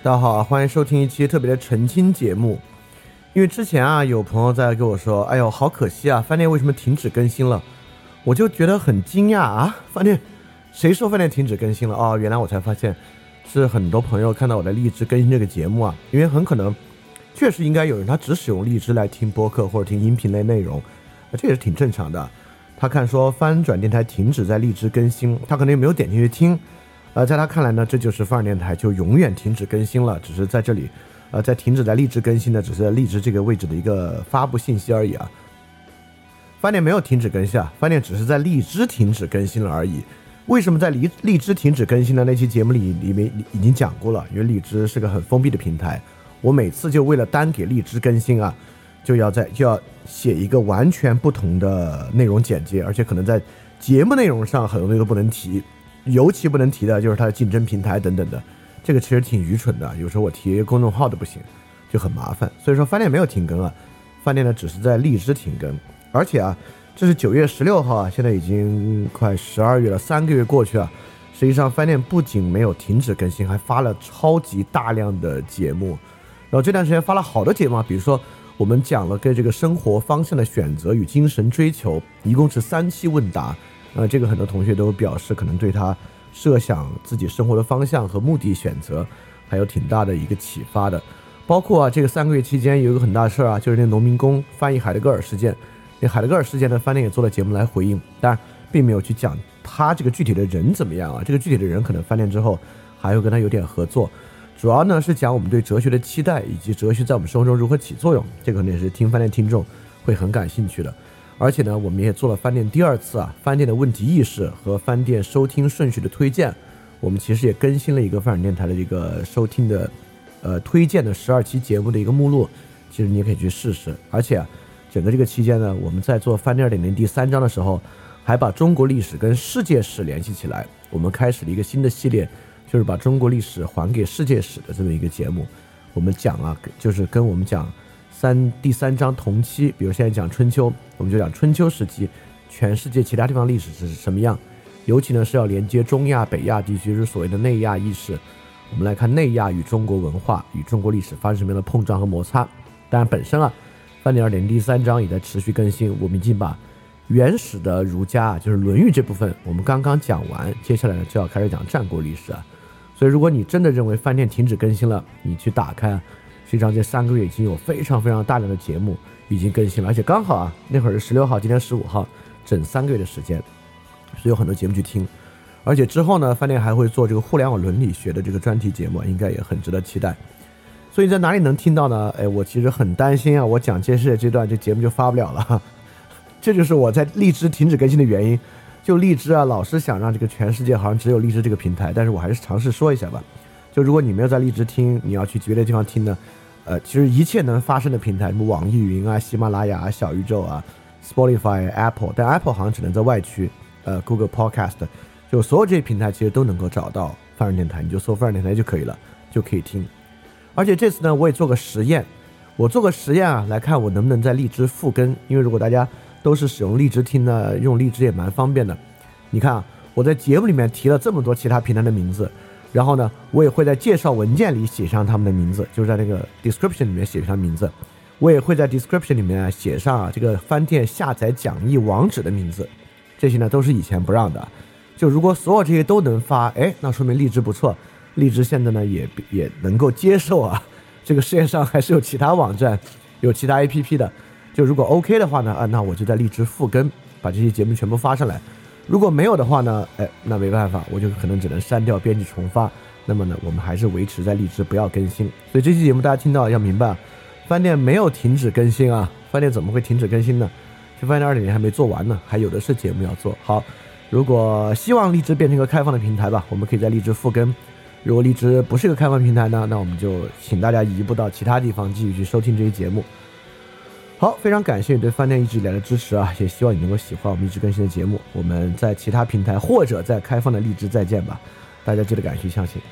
大家好，欢迎收听一期特别的澄清节目。因为之前啊，有朋友在跟我说：“哎呦，好可惜啊，饭店为什么停止更新了？”我就觉得很惊讶啊，饭店谁说饭店停止更新了？哦，原来我才发现是很多朋友看到我在荔枝更新这个节目啊，因为很可能确实应该有人他只使用荔枝来听播客或者听音频类内容，这也是挺正常的。他看说翻转电台停止在荔枝更新，他可能也没有点进去听。呃，在他看来呢，这就是范儿电台就永远停止更新了，只是在这里，呃，在停止在荔枝更新的，只是在荔枝这个位置的一个发布信息而已啊。饭店没有停止更新啊，饭店只是在荔枝停止更新了而已。为什么在荔荔枝停止更新的那期节目里里面已经讲过了？因为荔枝是个很封闭的平台，我每次就为了单给荔枝更新啊，就要在就要写一个完全不同的内容简介，而且可能在节目内容上很多东西都不能提。尤其不能提的就是它的竞争平台等等的，这个其实挺愚蠢的。有时候我提公众号都不行，就很麻烦。所以说饭店没有停更啊，饭店呢只是在荔枝停更。而且啊，这是九月十六号啊，现在已经快十二月了，三个月过去啊，实际上饭店不仅没有停止更新，还发了超级大量的节目。然后这段时间发了好多节目啊，比如说我们讲了跟这个生活方向的选择与精神追求，一共是三期问答。那，这个很多同学都表示，可能对他设想自己生活的方向和目的选择，还有挺大的一个启发的。包括啊，这个三个月期间有一个很大的事儿啊，就是那农民工翻译海德格尔事件。那海德格尔事件呢，饭店也做了节目来回应，但并没有去讲他这个具体的人怎么样啊。这个具体的人可能饭店之后还会跟他有点合作。主要呢是讲我们对哲学的期待，以及哲学在我们生活中如何起作用。这个可能也是听饭店听众会很感兴趣的。而且呢，我们也做了饭店第二次啊，饭店的问题意识和饭店收听顺序的推荐。我们其实也更新了一个饭店电台的一个收听的，呃，推荐的十二期节目的一个目录。其实你也可以去试试。而且，整个这个期间呢，我们在做饭店二点零第三章的时候，还把中国历史跟世界史联系起来。我们开始了一个新的系列，就是把中国历史还给世界史的这么一个节目。我们讲啊，就是跟我们讲。三第三章同期，比如现在讲春秋，我们就讲春秋时期，全世界其他地方历史是什么样？尤其呢是要连接中亚、北亚地区，就是所谓的内亚意识。我们来看内亚与中国文化与中国历史发生什么样的碰撞和摩擦。当然，本身啊，范点二点第三章也在持续更新。我们已经把原始的儒家，就是《论语》这部分，我们刚刚讲完，接下来呢就要开始讲战国历史啊。所以，如果你真的认为饭店停止更新了，你去打开。实际上这三个月已经有非常非常大量的节目已经更新了，而且刚好啊，那会儿是十六号，今天十五号，整三个月的时间，所以有很多节目去听。而且之后呢，饭店还会做这个互联网伦理学的这个专题节目，应该也很值得期待。所以在哪里能听到呢？哎，我其实很担心啊，我讲这事这段这节目就发不了了。这就是我在荔枝停止更新的原因。就荔枝啊，老是想让这个全世界好像只有荔枝这个平台，但是我还是尝试说一下吧。就如果你没有在荔枝听，你要去别的地方听呢？呃，其实一切能发生的平台，什么网易云啊、喜马拉雅、小宇宙啊、Spotify、Apple，但 Apple 好像只能在外区，呃，Google Podcast，就所有这些平台其实都能够找到范儿电台，你就搜范儿电台就可以了，就可以听。而且这次呢，我也做个实验，我做个实验啊，来看我能不能在荔枝复更，因为如果大家都是使用荔枝听呢，用荔枝也蛮方便的。你看啊，我在节目里面提了这么多其他平台的名字。然后呢，我也会在介绍文件里写上他们的名字，就是在那个 description 里面写上名字。我也会在 description 里面写上啊这个翻店下载讲义网址的名字。这些呢都是以前不让的。就如果所有这些都能发，哎，那说明荔枝不错。荔枝现在呢也也能够接受啊，这个世界上还是有其他网站，有其他 APP 的。就如果 OK 的话呢，啊，那我就在荔枝复更，把这些节目全部发上来。如果没有的话呢？哎，那没办法，我就可能只能删掉、编辑、重发。那么呢，我们还是维持在荔枝，不要更新。所以这期节目大家听到要明白，饭店没有停止更新啊！饭店怎么会停止更新呢？这饭店二点零还没做完呢，还有的是节目要做好。如果希望荔枝变成一个开放的平台吧，我们可以在荔枝复更。如果荔枝不是一个开放平台呢，那我们就请大家移步到其他地方继续去收听这些节目。好，非常感谢你对饭店一直以来的支持啊！也希望你能够喜欢我们一直更新的节目。我们在其他平台或者在开放的荔枝再见吧，大家记得感谢相信。